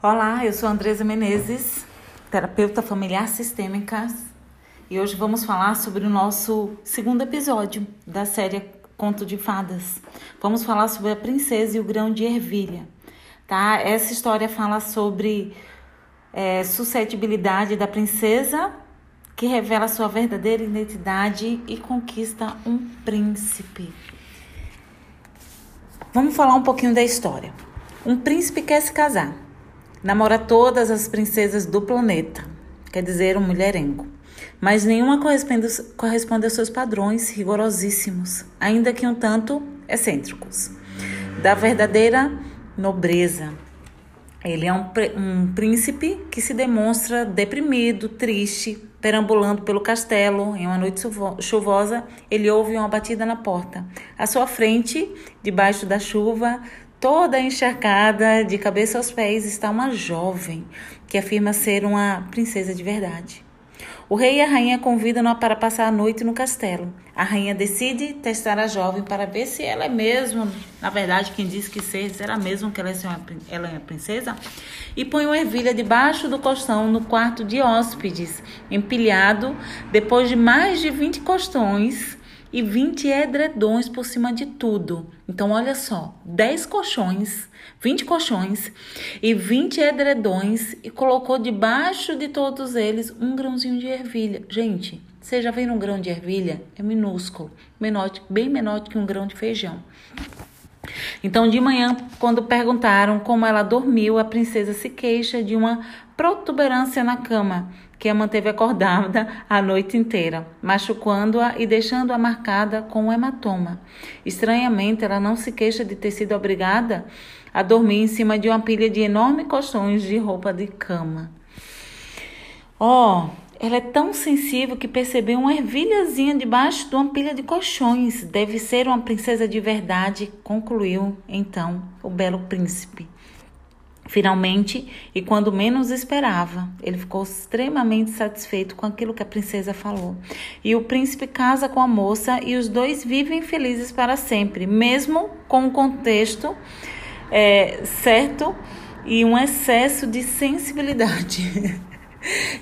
Olá, eu sou Andresa Menezes, terapeuta familiar sistêmica, e hoje vamos falar sobre o nosso segundo episódio da série Conto de Fadas. Vamos falar sobre a princesa e o grão de ervilha, tá? Essa história fala sobre é, suscetibilidade da princesa que revela sua verdadeira identidade e conquista um príncipe. Vamos falar um pouquinho da história. Um príncipe quer se casar Namora todas as princesas do planeta, quer dizer, um mulherengo. Mas nenhuma corresponde, aos seus padrões rigorosíssimos, ainda que um tanto excêntricos. Da verdadeira nobreza. Ele é um, um príncipe que se demonstra deprimido, triste, perambulando pelo castelo em uma noite chuvosa. Ele ouve uma batida na porta. À sua frente, debaixo da chuva, Toda encharcada, de cabeça aos pés, está uma jovem que afirma ser uma princesa de verdade. O rei e a rainha convidam-na para passar a noite no castelo. A rainha decide testar a jovem para ver se ela é mesmo, na verdade, quem diz que ser, será mesmo que ela é, uma, ela é princesa? E põe uma ervilha debaixo do colchão no quarto de hóspedes, empilhado, depois de mais de 20 costões e 20 edredões por cima de tudo. Então, olha só: 10 colchões, 20 colchões e 20 edredões e colocou debaixo de todos eles um grãozinho de ervilha. Gente, você já viram um grão de ervilha? É minúsculo, menor, bem menor que um grão de feijão. Então, de manhã, quando perguntaram como ela dormiu, a princesa se queixa de uma protuberância na cama que a manteve acordada a noite inteira, machucando-a e deixando-a marcada com um hematoma. Estranhamente, ela não se queixa de ter sido obrigada a dormir em cima de uma pilha de enormes colchões de roupa de cama. Oh, ela é tão sensível que percebeu uma ervilhazinha debaixo de uma pilha de colchões. Deve ser uma princesa de verdade, concluiu então o belo príncipe. Finalmente, e quando menos esperava, ele ficou extremamente satisfeito com aquilo que a princesa falou. E o príncipe casa com a moça e os dois vivem felizes para sempre, mesmo com o contexto é, certo e um excesso de sensibilidade.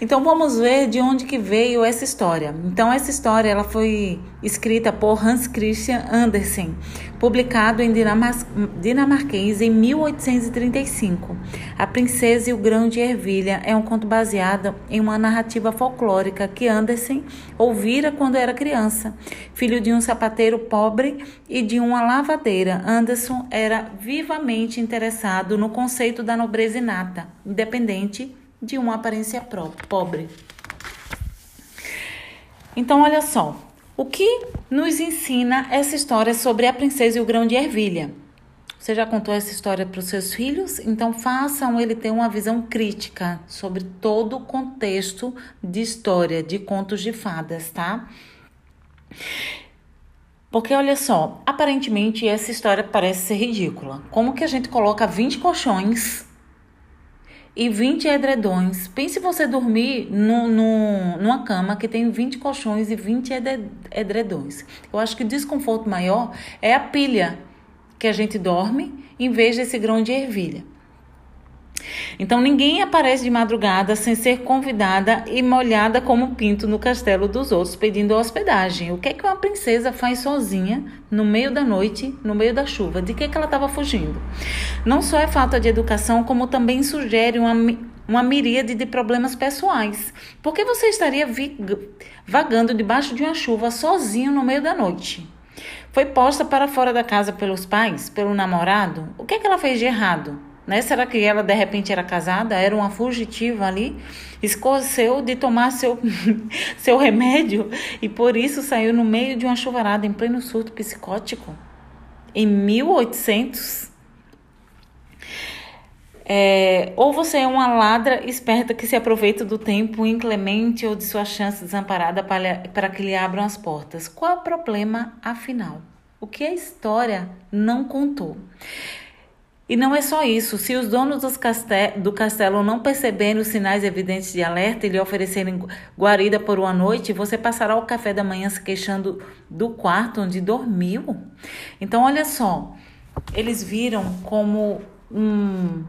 Então vamos ver de onde que veio essa história. Então essa história ela foi escrita por Hans Christian Andersen, publicado em dinamarquês em 1835. A Princesa e o Grão de Ervilha é um conto baseado em uma narrativa folclórica que Andersen ouvira quando era criança. Filho de um sapateiro pobre e de uma lavadeira, Anderson era vivamente interessado no conceito da nobreza inata, independente de uma aparência pobre. Então, olha só, o que nos ensina essa história sobre a princesa e o grão de ervilha? Você já contou essa história para os seus filhos? Então façam ele ter uma visão crítica sobre todo o contexto de história, de contos de fadas, tá? Porque olha só, aparentemente essa história parece ser ridícula. Como que a gente coloca 20 colchões e 20 edredões. Pense você dormir no, no, numa cama que tem 20 colchões e 20 edredões. Eu acho que o desconforto maior é a pilha que a gente dorme em vez desse grão de ervilha. Então ninguém aparece de madrugada sem ser convidada e molhada como pinto no castelo dos outros pedindo hospedagem. O que é que uma princesa faz sozinha no meio da noite, no meio da chuva? De que, que ela estava fugindo? Não só é falta de educação, como também sugere uma uma miríade de problemas pessoais. Por que você estaria vagando debaixo de uma chuva sozinho no meio da noite? Foi posta para fora da casa pelos pais, pelo namorado? O que, é que ela fez de errado? Né? Será que ela de repente era casada, era uma fugitiva ali, escoceu de tomar seu, seu remédio e por isso saiu no meio de uma chuvarada em pleno surto psicótico? Em 1800? É, ou você é uma ladra esperta que se aproveita do tempo inclemente ou de sua chance desamparada para, para que lhe abram as portas. Qual é o problema, afinal? O que a história não contou? E não é só isso. Se os donos do castelo não perceberem os sinais evidentes de alerta e lhe oferecerem guarida por uma noite, você passará o café da manhã se queixando do quarto onde dormiu. Então, olha só. Eles viram como um,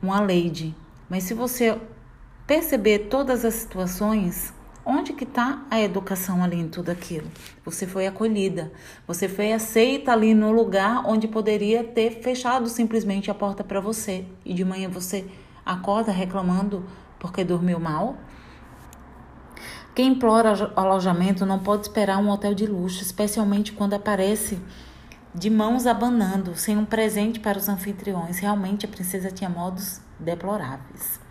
uma lady, Mas se você perceber todas as situações, onde que está a educação ali em tudo aquilo? Você foi acolhida, você foi aceita ali no lugar onde poderia ter fechado simplesmente a porta para você e de manhã você acorda reclamando porque dormiu mal? Quem implora alojamento não pode esperar um hotel de luxo, especialmente quando aparece de mãos abanando, sem um presente para os anfitriões. Realmente a princesa tinha modos deploráveis.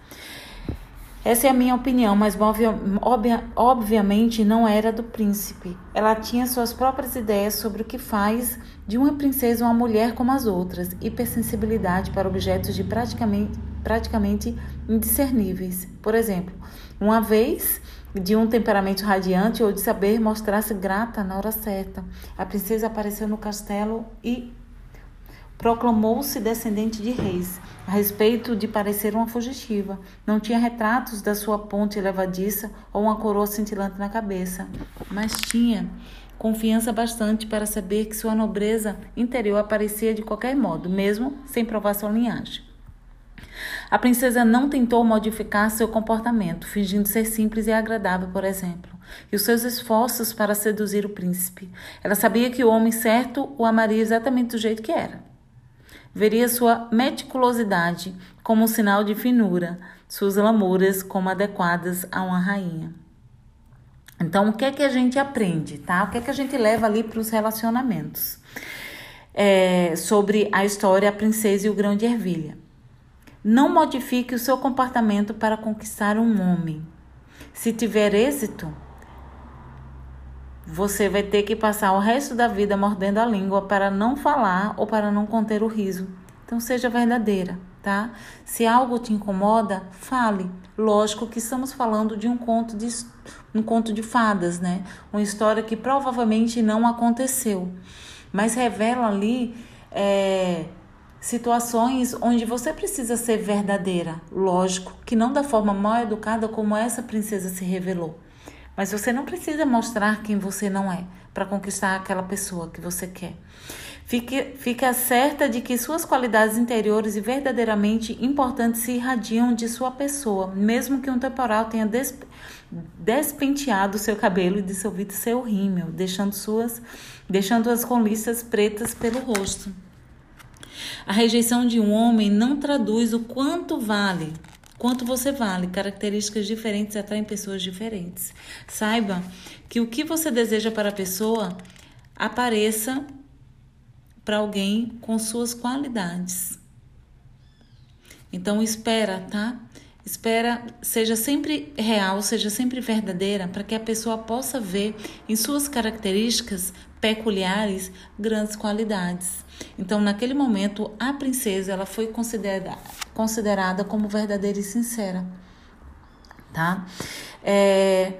Essa é a minha opinião, mas obvia, obviamente não era do príncipe. Ela tinha suas próprias ideias sobre o que faz de uma princesa uma mulher como as outras, hipersensibilidade para objetos de praticamente, praticamente indiscerníveis. Por exemplo, uma vez de um temperamento radiante ou de saber mostrar-se grata na hora certa. A princesa apareceu no castelo e proclamou-se descendente de reis, a respeito de parecer uma fugitiva. Não tinha retratos da sua ponte levadiça ou uma coroa cintilante na cabeça, mas tinha confiança bastante para saber que sua nobreza interior aparecia de qualquer modo, mesmo sem provar sua linhagem. A princesa não tentou modificar seu comportamento, fingindo ser simples e agradável, por exemplo, e os seus esforços para seduzir o príncipe. Ela sabia que o homem certo o amaria exatamente do jeito que era. Veria sua meticulosidade como um sinal de finura, suas lamúrias como adequadas a uma rainha. Então, o que é que a gente aprende, tá? O que é que a gente leva ali para os relacionamentos? É, sobre a história A Princesa e o Grão de Ervilha. Não modifique o seu comportamento para conquistar um homem. Se tiver êxito, você vai ter que passar o resto da vida mordendo a língua para não falar ou para não conter o riso. Então seja verdadeira, tá? Se algo te incomoda, fale. Lógico que estamos falando de um conto de um conto de fadas, né? Uma história que provavelmente não aconteceu, mas revela ali é, situações onde você precisa ser verdadeira. Lógico que não da forma mal educada como essa princesa se revelou. Mas você não precisa mostrar quem você não é para conquistar aquela pessoa que você quer. Fique, fique certa de que suas qualidades interiores e verdadeiramente importantes se irradiam de sua pessoa, mesmo que um temporal tenha des, despenteado seu cabelo e dissolvido seu rímel, deixando suas deixando as com pretas pelo rosto. A rejeição de um homem não traduz o quanto vale, quanto você vale. Características diferentes atraem pessoas diferentes. Saiba que o que você deseja para a pessoa apareça para alguém com suas qualidades. Então espera, tá? Espera, seja sempre real, seja sempre verdadeira, para que a pessoa possa ver em suas características peculiares grandes qualidades. Então, naquele momento, a princesa ela foi considerada, considerada como verdadeira e sincera, tá? É,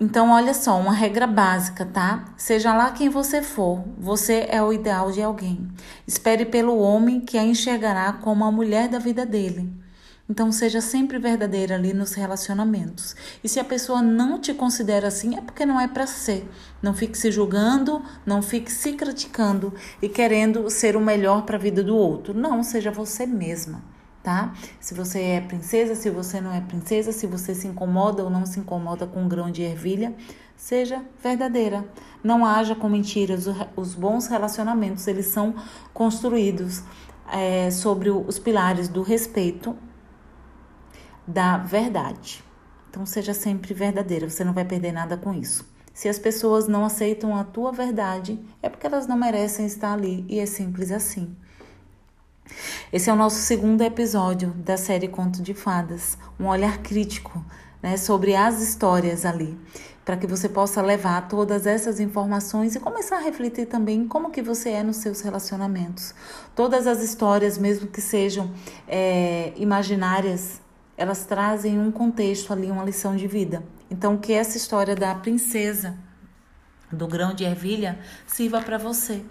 então, olha só, uma regra básica, tá? Seja lá quem você for, você é o ideal de alguém. Espere pelo homem que a enxergará como a mulher da vida dele. Então seja sempre verdadeira ali nos relacionamentos. E se a pessoa não te considera assim, é porque não é para ser. Não fique se julgando, não fique se criticando e querendo ser o melhor para a vida do outro. Não, seja você mesma, tá? Se você é princesa, se você não é princesa, se você se incomoda ou não se incomoda com um grão de ervilha, seja verdadeira. Não haja com mentiras. Os bons relacionamentos, eles são construídos é, sobre os pilares do respeito da verdade. Então seja sempre verdadeira, você não vai perder nada com isso. Se as pessoas não aceitam a tua verdade, é porque elas não merecem estar ali e é simples assim. Esse é o nosso segundo episódio da série Conto de Fadas, um olhar crítico né, sobre as histórias ali, para que você possa levar todas essas informações e começar a refletir também como que você é nos seus relacionamentos. Todas as histórias, mesmo que sejam é, imaginárias, elas trazem um contexto ali, uma lição de vida. Então, que essa história da princesa do grão de ervilha sirva para você.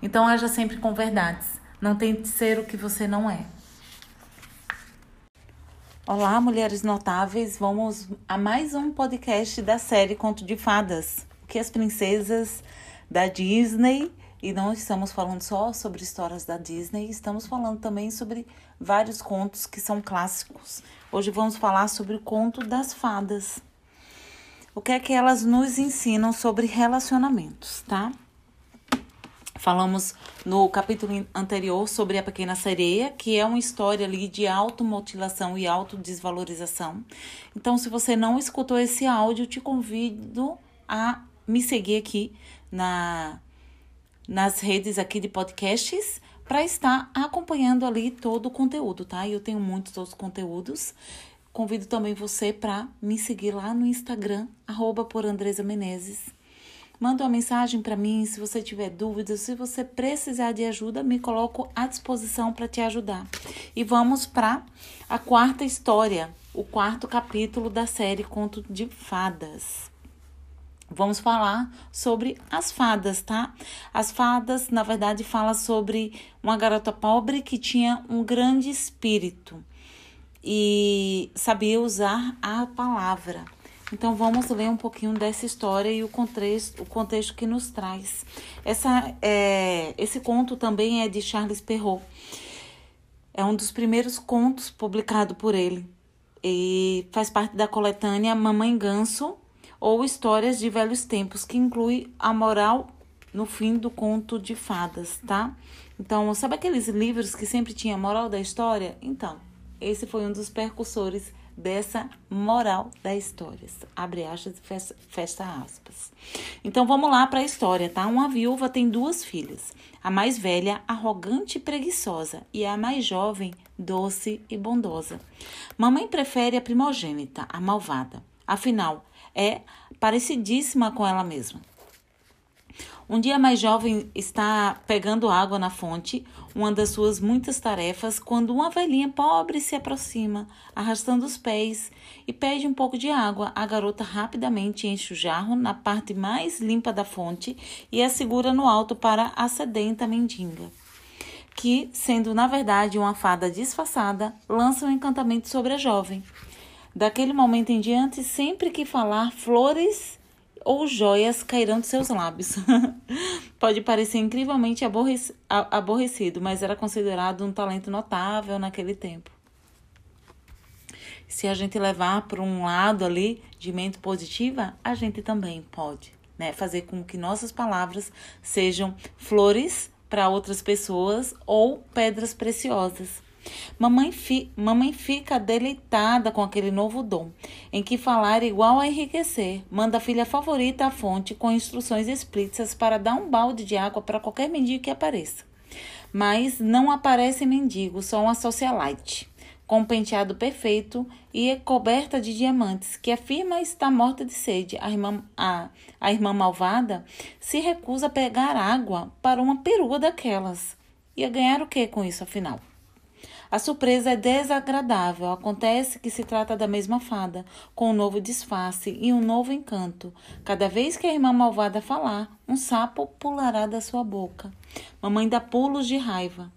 Então, haja sempre com verdades. Não tente ser o que você não é. Olá, mulheres notáveis. Vamos a mais um podcast da série Conto de Fadas. O que as princesas da Disney E não estamos falando só sobre histórias da Disney, estamos falando também sobre vários contos que são clássicos. Hoje vamos falar sobre o conto das fadas. O que é que elas nos ensinam sobre relacionamentos, tá? Falamos no capítulo anterior sobre a Pequena Sereia, que é uma história ali de automutilação e autodesvalorização. Então, se você não escutou esse áudio, te convido a me seguir aqui na, nas redes aqui de podcasts para estar acompanhando ali todo o conteúdo, tá? Eu tenho muitos outros conteúdos. Convido também você para me seguir lá no Instagram, arroba por Andresa Menezes Manda uma mensagem para mim se você tiver dúvidas, se você precisar de ajuda, me coloco à disposição para te ajudar. E vamos para a quarta história, o quarto capítulo da série Conto de Fadas. Vamos falar sobre as fadas, tá? As fadas, na verdade, fala sobre uma garota pobre que tinha um grande espírito e sabia usar a palavra. Então vamos ler um pouquinho dessa história e o contexto, o contexto que nos traz. Essa, é, esse conto também é de Charles Perrault. É um dos primeiros contos publicado por ele e faz parte da coletânea Mamãe Ganso ou Histórias de Velhos Tempos, que inclui a moral no fim do conto de fadas, tá? Então, sabe aqueles livros que sempre tinha moral da história? Então, esse foi um dos percussores dessa moral da história. Abre aspas e fecha aspas. Então vamos lá para a história, tá? Uma viúva tem duas filhas. A mais velha, arrogante e preguiçosa, e a mais jovem, doce e bondosa. Mamãe prefere a primogênita, a malvada. Afinal, é parecidíssima com ela mesma. Um dia mais jovem está pegando água na fonte, uma das suas muitas tarefas, quando uma velhinha pobre se aproxima, arrastando os pés, e pede um pouco de água. A garota rapidamente enche o jarro na parte mais limpa da fonte e a segura no alto para a sedenta mendiga. Que, sendo na verdade uma fada disfarçada, lança um encantamento sobre a jovem. Daquele momento em diante, sempre que falar flores ou joias cairão de seus lábios. Pode parecer incrivelmente aborrecido, mas era considerado um talento notável naquele tempo. Se a gente levar para um lado ali de mente positiva, a gente também pode né, fazer com que nossas palavras sejam flores para outras pessoas ou pedras preciosas. Mamãe, fi, mamãe fica deleitada com aquele novo dom, em que falar igual a enriquecer. Manda a filha favorita à fonte com instruções explícitas para dar um balde de água para qualquer mendigo que apareça. Mas não aparece mendigo, só uma socialite, com um penteado perfeito e coberta de diamantes, que afirma estar morta de sede. A irmã, a, a irmã malvada se recusa a pegar água para uma perua daquelas. Ia ganhar o que com isso, afinal? A surpresa é desagradável. Acontece que se trata da mesma fada, com um novo disfarce e um novo encanto. Cada vez que a irmã malvada falar, um sapo pulará da sua boca. Mamãe dá pulos de raiva.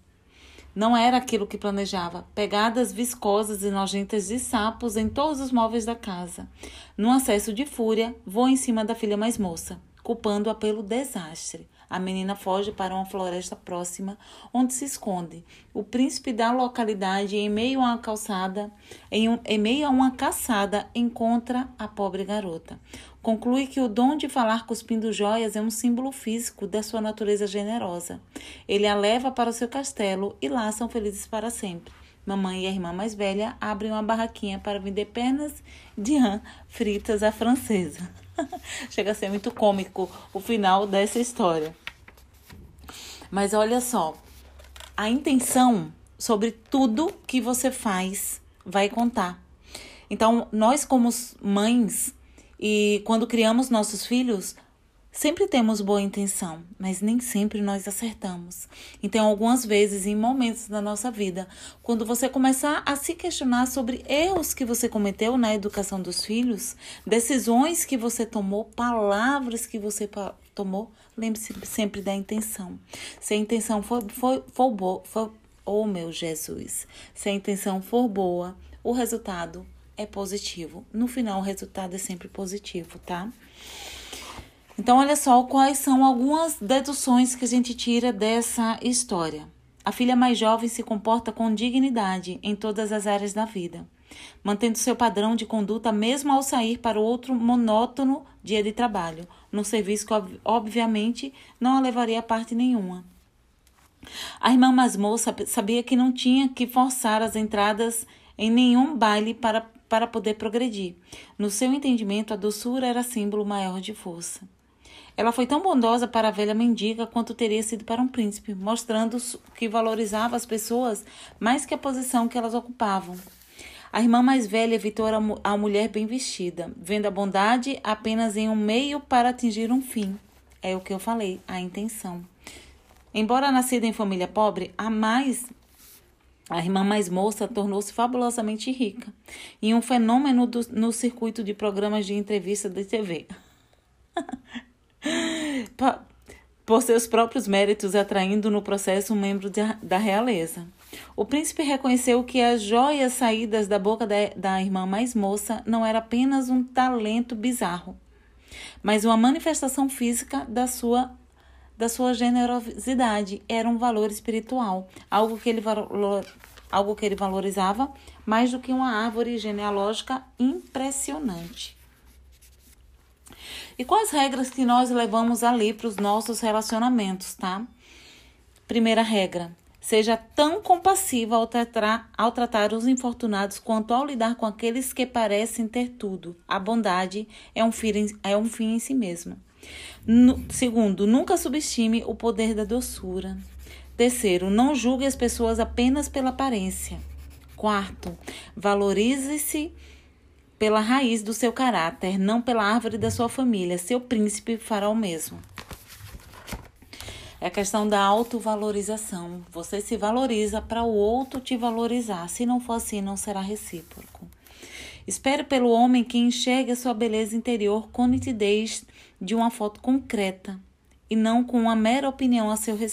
Não era aquilo que planejava. Pegadas viscosas e nojentas de sapos em todos os móveis da casa. Num acesso de fúria, voa em cima da filha mais moça, culpando-a pelo desastre. A menina foge para uma floresta próxima, onde se esconde. O príncipe da localidade, em meio a uma calçada, em, um, em meio a uma caçada, encontra a pobre garota. Conclui que o dom de falar cuspindo joias é um símbolo físico da sua natureza generosa. Ele a leva para o seu castelo e lá são felizes para sempre. Mamãe e a irmã mais velha abrem uma barraquinha para vender pernas de rã fritas à francesa. Chega a ser muito cômico o final dessa história. Mas olha só, a intenção sobre tudo que você faz vai contar. Então, nós como mães e quando criamos nossos filhos, Sempre temos boa intenção, mas nem sempre nós acertamos. Então, algumas vezes, em momentos da nossa vida, quando você começar a se questionar sobre erros que você cometeu na educação dos filhos, decisões que você tomou, palavras que você tomou, lembre-se sempre da intenção. Se a intenção for, for, for boa, for, oh meu Jesus, se a intenção for boa, o resultado é positivo. No final, o resultado é sempre positivo, tá? Então, olha só quais são algumas deduções que a gente tira dessa história. A filha mais jovem se comporta com dignidade em todas as áreas da vida, mantendo seu padrão de conduta mesmo ao sair para outro monótono dia de trabalho, num serviço que obviamente não a levaria a parte nenhuma. A irmã mais moça sabia que não tinha que forçar as entradas em nenhum baile para, para poder progredir. No seu entendimento, a doçura era símbolo maior de força. Ela foi tão bondosa para a velha mendiga quanto teria sido para um príncipe, mostrando que valorizava as pessoas mais que a posição que elas ocupavam. A irmã mais velha evitou a mulher bem vestida, vendo a bondade apenas em um meio para atingir um fim. É o que eu falei, a intenção. Embora nascida em família pobre, a mais a irmã mais moça tornou-se fabulosamente rica e um fenômeno do, no circuito de programas de entrevista de TV. por seus próprios méritos, atraindo no processo um membro de, da realeza. O príncipe reconheceu que as joias saídas da boca da, da irmã mais moça não era apenas um talento bizarro, mas uma manifestação física da sua da sua generosidade, era um valor espiritual, algo que ele valor, algo que ele valorizava mais do que uma árvore genealógica impressionante. E quais regras que nós levamos ali para os nossos relacionamentos, tá? Primeira regra: seja tão compassiva ao tratar, ao tratar os infortunados quanto ao lidar com aqueles que parecem ter tudo. A bondade é um fim, é um fim em si mesma. Segundo, nunca subestime o poder da doçura. Terceiro, não julgue as pessoas apenas pela aparência. Quarto, valorize-se pela raiz do seu caráter, não pela árvore da sua família. Seu príncipe fará o mesmo. É a questão da autovalorização. Você se valoriza para o outro te valorizar. Se não for assim, não será recíproco. Espere pelo homem que enxergue a sua beleza interior com nitidez de uma foto concreta e não com uma mera opinião a seu